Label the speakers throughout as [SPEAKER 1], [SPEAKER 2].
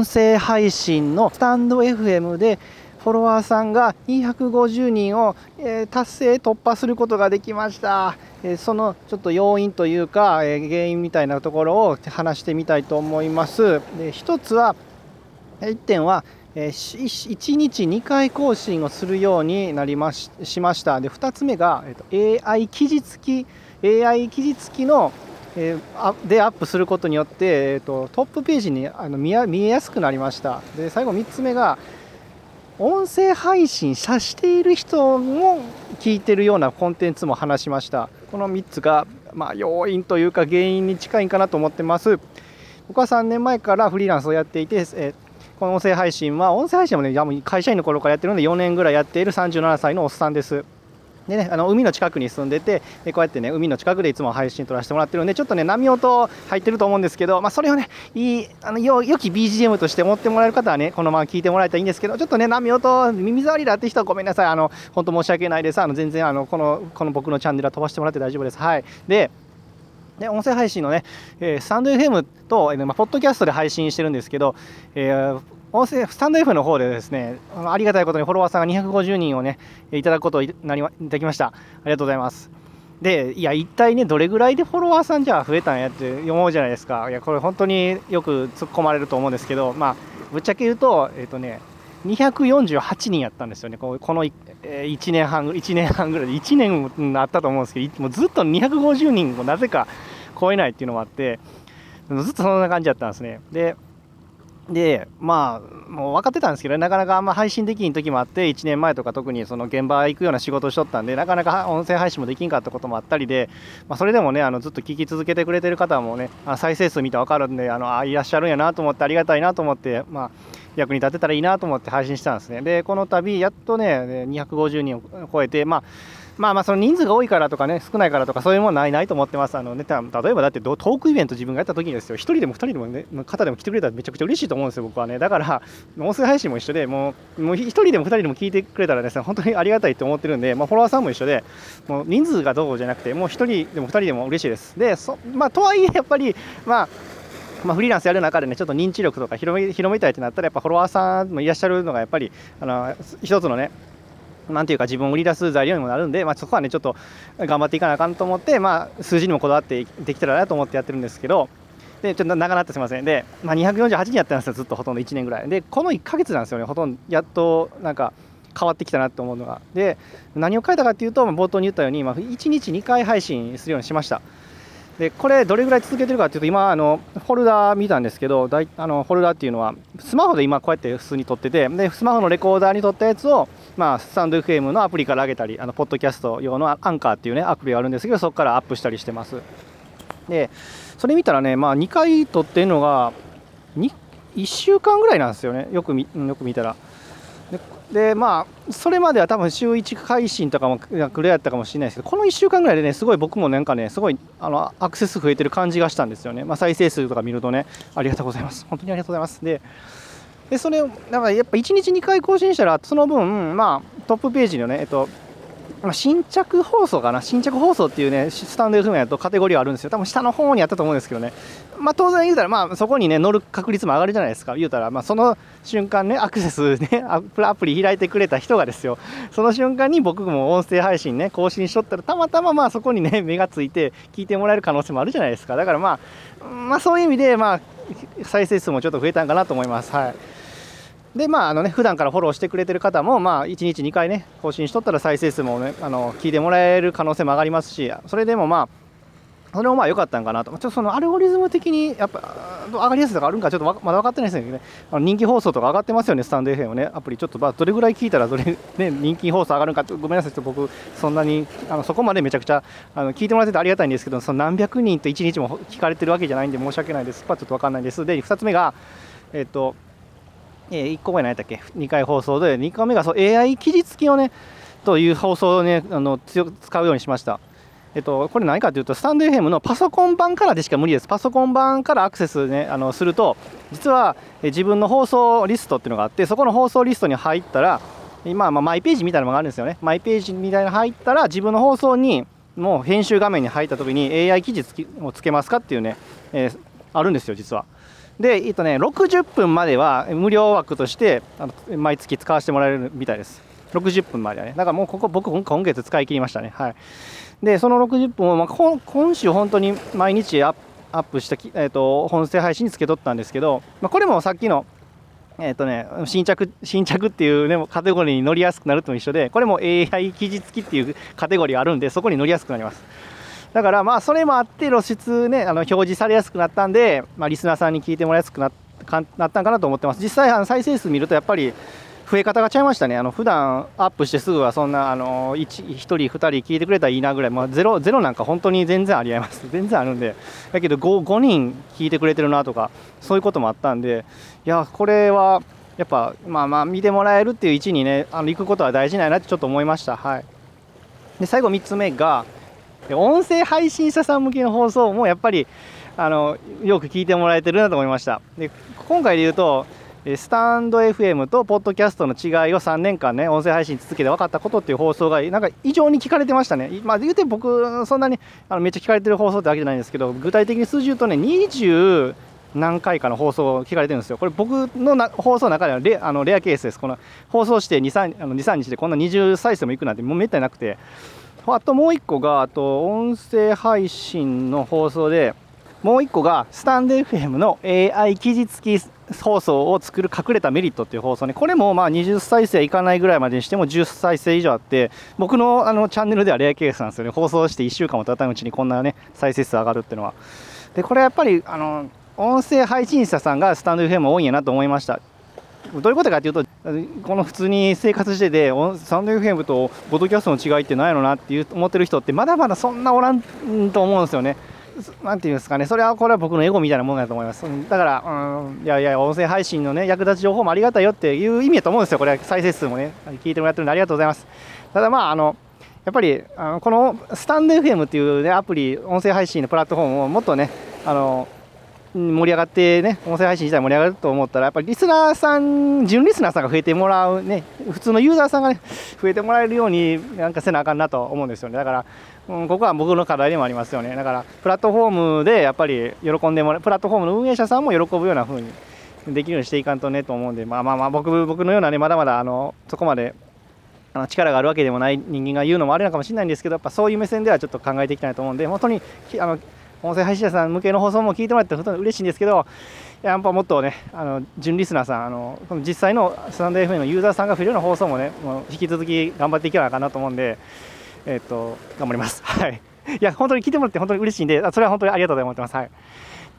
[SPEAKER 1] 音声配信のスタンド FM でフォロワーさんが250人を、え、達成突破することができました、え、そのちょっと要因というか、え、原因みたいなところを話してみたいと思います。で一つは1点は1日2回更新をするようになりまししました。で2つ目が、AI 記事付き AI 記事付きのえー、でアップすることによって、えーと、トップページにあの見見えやすくなりました。で最後3つ目が音声配信さしている人も聞いてるようなコンテンツも話しました。この3つが、まあ、要因というか原因に近いかなと思ってます。僕は3年前からフリーランスをやっていて、えこの音声配信は、音声配信もね、会社員の頃からやってるので、4年ぐらいやっている37歳のおっさんです。でね、あの海の近くに住んでて、こうやってね、海の近くでいつも配信撮らせてもらってるんで、ちょっとね、波音入ってると思うんですけど、まあ、それをね、いい、あのよ良き BGM として持ってもらえる方はね、このまま聞いてもらえたらいいんですけど、ちょっとね、波音、耳障りだって人はごめんなさい、あの、本当申し訳ないです。あの、全然、あの、この、この僕のチャンネルは飛ばしてもらって大丈夫です。はい。で、で音声配信のね、えー、スタンド FM と、えーまあ、ポッドキャストで配信してるんですけど、えー、音声スタンド F の方でですねありがたいことにフォロワーさんが250人をねいただくことになりできました。ありがとうございます。でいや一体ねどれぐらいでフォロワーさんじゃ増えたんやって思うじゃないですか。いやこれ本当によく突っ込まれると思うんですけどまあぶっちゃけ言うとえっ、ー、とね248人やったんですよね、この1年半1年半ぐらいで、1年あったと思うんですけど、もうずっと250人をなぜか超えないっていうのもあって、ずっとそんな感じだったんですね。ででまあもう分かってたんですけど、ねなかなかあんま配信できん時もあって1年前とか特にその現場行くような仕事をしとったんでなかなか音声配信もできんかったこともあったりで、まあ、それでもねあのずっと聞き続けてくれてる方もね再生数見て分かるんであのあいらっしゃるんやなと思ってありがたいなと思って、まあ、役に立てたらいいなと思って配信したんですね。でこの度やっとね250人を超えてまあまあまあその人数が多いからとかね少ないからとかそういうものないないと思ってます。あの、ねた、例えばだってトークイベント自分がやった時にですよ1人でも2人でもね方でも来てくれたらめちゃくちゃ嬉しいと思うんですよ僕はね。だから音声配信も一緒でもうもう1人でも2人でも聞いてくれたらですね本当にありがたいと思ってるんで、まあ、フォロワーさんも一緒でもう人数がどうじゃなくてもう1人でも2人でも嬉しいです。でそまあとはいえやっぱりまあまあ、フリーランスやる中でねちょっと認知力とか広め広めたいってなったらやっぱフォロワーさんもいらっしゃるのがやっぱりあの一つのねなんていうか自分を売り出す材料にもなるんで、まあ、そこはねちょっと頑張っていかなあかんと思って、まあ、数字にもこだわってできたらなと思ってやってるんですけどでちょっと長なってすみません。で、まあ、248人やってたんですよずっとほとんど1年ぐらい。でこの1か月なんですよねほとんど。やっとなんか変わってきたなと思うのが。で何を書いたかっていうと、まあ、冒頭に言ったように、まあ、1日2回配信するようにしました。でこれどれぐらい続けてるかっていうと今あのフォルダー見たんですけどだいあのフォルダーっていうのはスマホで今こうやって普通に撮っててでスマホのレコーダーに撮ったやつをまあ、スタンド FM のアプリから上げたり、あのポッドキャスト用のアンカーっていうね、アプリがあるんですけど、そこからアップしたりしてます。で、それ見たらね、まあ、2回撮ってるのが、1週間ぐらいなんですよね、よく見よく見たら。でまあそれまでは多分週1回信とかもくれやったかもしれないですけどこの1週間ぐらいでねすごい僕もなんかねすごいあのアクセス増えてる感じがしたんですよね、まあ、再生数とか見るとね。ありがとうございます。本当にありがとうございます。ででそれをだからやっぱ1日2回更新したらその分まあトップページのねえっと、新着放送かな。新着放送っていうねスタンド FM やとカテゴリーがあるんですよ。多分下の方にあったと思うんですけどね。まあ当然言うたらまあそこにね乗る確率も上がるじゃないですか。言うたらまあその瞬間ねアクセスねアプリ開いてくれた人がですよ。その瞬間に僕も音声配信ね更新しとったらたまたままあそこにね目がついて聞いてもらえる可能性もあるじゃないですか。だからまあまあそういう意味でまあ再生数もちょっと増えたんかなと思います。はい。でまああのね普段からフォローしてくれてる方もまあ1日2回ね更新しとったら再生数もねあの聞いてもらえる可能性も上がりますしそれでもまあそれもまあ良かったんかなと、ちょっとそのアルゴリズム的にやっぱ上がりやすいとかあるんかちょっとまだ分かってないですけどね、あの人気放送とか上がってますよね、スタンド FM ね、アプリ、ちょっとまあどれぐらい聞いたらどれ、ね、人気放送上がるんか。って、ごめんなさいちょっと、僕、そんなにあのそこまでめちゃくちゃあの聞いてもらっててありがたいんですけど、その何百人と1日も聞かれてるわけじゃないんで、申し訳ないです、ちょっと分かんないです。で、2つ目が、えっ、と、えー、1個目何やったっけ？2回放送で2個目がそう AI 記事付きをねという放送をねあの強く使うようにしましたえっと、これ何かというと、スタンド FM のパソコン版からでしか無理です。パソコン版からアクセス、ね、あのすると、実は自分の放送リストっていうのがあって、そこの放送リストに入ったら、今、まあ、マイページみたいなのがあるんですよね。マイページみたいなの入ったら、自分の放送に、もう編集画面に入った時に AI 記事をつけますかっていうね、えー、あるんですよ、実は。で、えっとね、60分までは無料枠としてあの毎月使わせてもらえるみたいです。60分まではね。だからもうここ僕今月使い切りましたね。はい。でその60分を、まあ、今週本当に毎日アップした、えーと、本声配信につけとったんですけど、まあ、これもさっきのえっ、とね、新着、新着っていうね、カテゴリーに乗りやすくなると一緒で、これも AI 記事付きっていうカテゴリーがあるんで、そこに乗りやすくなります。だからまあ、それもあって、露出ね、あの表示されやすくなったんで、まあ、リスナーさんに聞いてもらいやすくななったんかなと思ってます。実際、あの再生数見ると、やっぱり、増え方がちゃいましたね、あの普段アップしてすぐはそんなあの 1, 1人、2人聞いてくれたらいいなぐらい、まあ、ゼロゼロなんか本当に全然ありえます、全然あるんで、だけど 5, 5人聞いてくれてるなとか、そういうこともあったんで、いや、これはやっぱ、まあまあ、見てもらえるっていう位置にね、あの行くことは大事ないなってちょっと思いました。はい、で最後3つ目が、音声配信者さん向けの放送もやっぱりあのよく聞いてもらえてるなと思いました。で今回で言うとスタンド FM とポッドキャストの違いを3年間ね、音声配信続けて分かったことっていう放送が、なんか異常に聞かれてましたね。まあ、言うて僕、そんなにあのめっちゃ聞かれてる放送ってわけじゃないんですけど、具体的に数字言うとね、20何回かの放送を聞かれてるんですよ。これ僕のな放送の中ではレあのレアケースです。この放送して2、3, あの2 3日でこんな20再生もいくなんてもうめったになくて、あともう1個が、あと音声配信の放送で、もう1個がスタンド FM の AI 記事付き放送を作る隠れたメリットっていう放送ね、これもまあ20再生いかないぐらいまでにしても10再生以上あって、僕のあのチャンネルではレアケースなんですよね、放送して1週間も経たないうちにこんなね、再生数上がるっていうのは。で、これやっぱり、あの、音声配信者さんがスタンド FM 多いんやなと思いました。どういうことかというと、この普通に生活してて、スタンド FM とボドキャストの違いって何やろなって思ってる人って、まだまだそんなおらんと思うんですよね。なんていうんですかね、それはこれは僕のエゴみたいなものだと思います。だから、うん、いやいや、音声配信のね、役立つ情報もありがたいよっていう意味だと思うんですよ、これは再生数もね、聞いてもらってるんでありがとうございます。ただまあ、あの、やっぱり、あのこのスタンド FM っていう、ね、アプリ、音声配信のプラットフォームをもっとね、あの、盛り上がってね、音声配信自体盛り上がると思ったら、やっぱりリスナーさん、純リスナーさんが増えてもらうね、普通のユーザーさんがね、増えてもらえるようになんかせなあかんなと思うんですよね。だから、うん、ここは僕の課題でもありますよね。だから、プラットフォームでやっぱり喜んでもらう、プラットフォームの運営者さんも喜ぶような風にできるようにしていかんとねと思うんで、まあまあまあ、僕僕のようなね、まだまだあのそこまであの力があるわけでもない人間が言うのもあれなのかもしれないんですけど、やっぱそういう目線ではちょっと考えていきたいと思うんで、本当にあの音声配信者さん向けの放送も聞いてもらって本当に嬉しいんですけど、やっぱもっとね、あの純リスナーさん、あの実際のスタンド FM のユーザーさんが増えるような放送もね、もう引き続き頑張っていけばなかなと思うんで、えっ、と、頑張ります。はい。いや、本当に聞いてもらって本当に嬉しいんで、それは本当にありがとうございます。はい。っ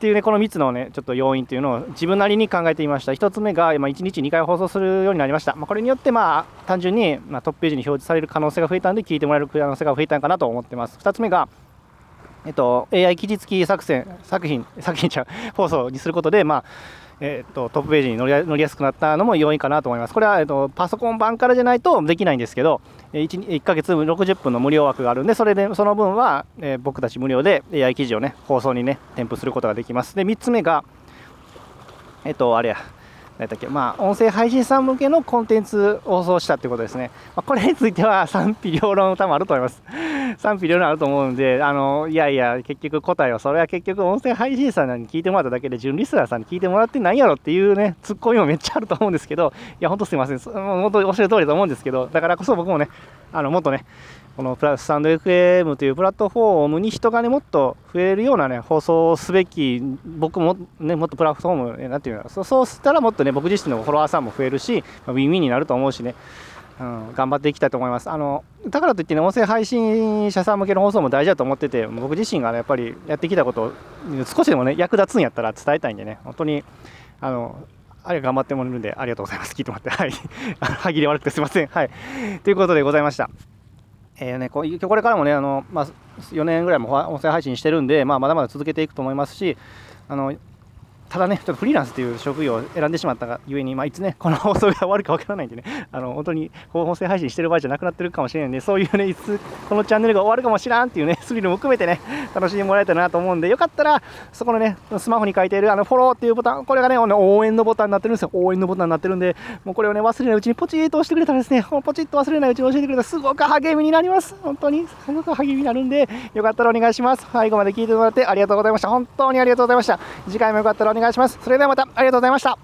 [SPEAKER 1] ていうね、この3つのね、ちょっと要因っていうのを自分なりに考えてみました。1つ目が、今1日2回放送するようになりました。まあ、これによって、まあ、単純に、まあ、トップページに表示される可能性が増えたんで、聞いてもらえる可能性が増えたのかなと思ってます。2つ目が、えっと、AI 記事付き作戦、作品、作品ちゃう、放送にすることで、まあ、えっと、トップページに乗り乗りやすくなったのも要因かなと思います。これは、えっと、パソコン版からじゃないとできないんですけど、1, 1ヶ月60分の無料枠があるんで、それで、その分は、えー、僕たち無料で AI 記事をね、放送にね、添付することができます。で、3つ目が、えっと、あれや、何だっけ、まあ、音声配信さん向けのコンテンツを放送したということですね。まあ、これについては賛否両論多分あると思います。賛否両論あると思うんで、あの、いやいや、結局答えは、それは結局音声配信さんに聞いてもらっただけで、純リスナーさんに聞いてもらってないやろっていうね、ツッコミもめっちゃあると思うんですけど、いや、ほんとすいません。本当におっしゃる通りだと思うんですけど、だからこそ僕もね、あの、もっとね、このプラスタンド FM というプラットフォームに人がね、もっと増えるようなね、放送すべき、僕もね、もっとプラットフォーム、なんていうの、そうそうしたらもっとね、僕自身のフォロワーさんも増えるし、ウィンウィンになると思うしね、うん、頑張っていきたいと思います。あのだからといってね、音声配信者さん向けの放送も大事だと思ってて、僕自身が、ね、やっぱりやってきたことを少しでもね、役立つんやったら伝えたいんでね、本当に、あの、あれ頑張ってもらえるんで、ありがとうございます。聞いてもらって。はい。歯切れ悪くてすいません。はい。ということでございました。えーね、ここれからもね、あのまあ、4年ぐらいも音声配信してるんで、まあ、まだまだ続けていくと思いますし、あのただね、ちょっとフリーランスという職業を選んでしまったがゆえに、まあ、いつね、この放送が終わるかわからないんでね、あの本当に音声配信してる場合じゃなくなってるかもしれないんで、そういうね、いつこのチャンネルが終わるかもしらんっていうね、スリルも含めてね、楽しんでもらえたらなと思うんで、よかったら、そこのね、スマホに書いているあのフォローっていうボタン、これがね、応援のボタンになってるんですよ。応援のボタンになってるんで、もうこれをね、忘れないうちにポチッと押してくれたらですね、ポチッと忘れないうちに教えてくれたらすごく励みになります。本当に、すごく励みになるんで、よかったらお願いします。最後まで聞いてもらってありがとうございました。本当にありがとうございました。次回もよかったらお願い願いします。それではまたありがとうございました。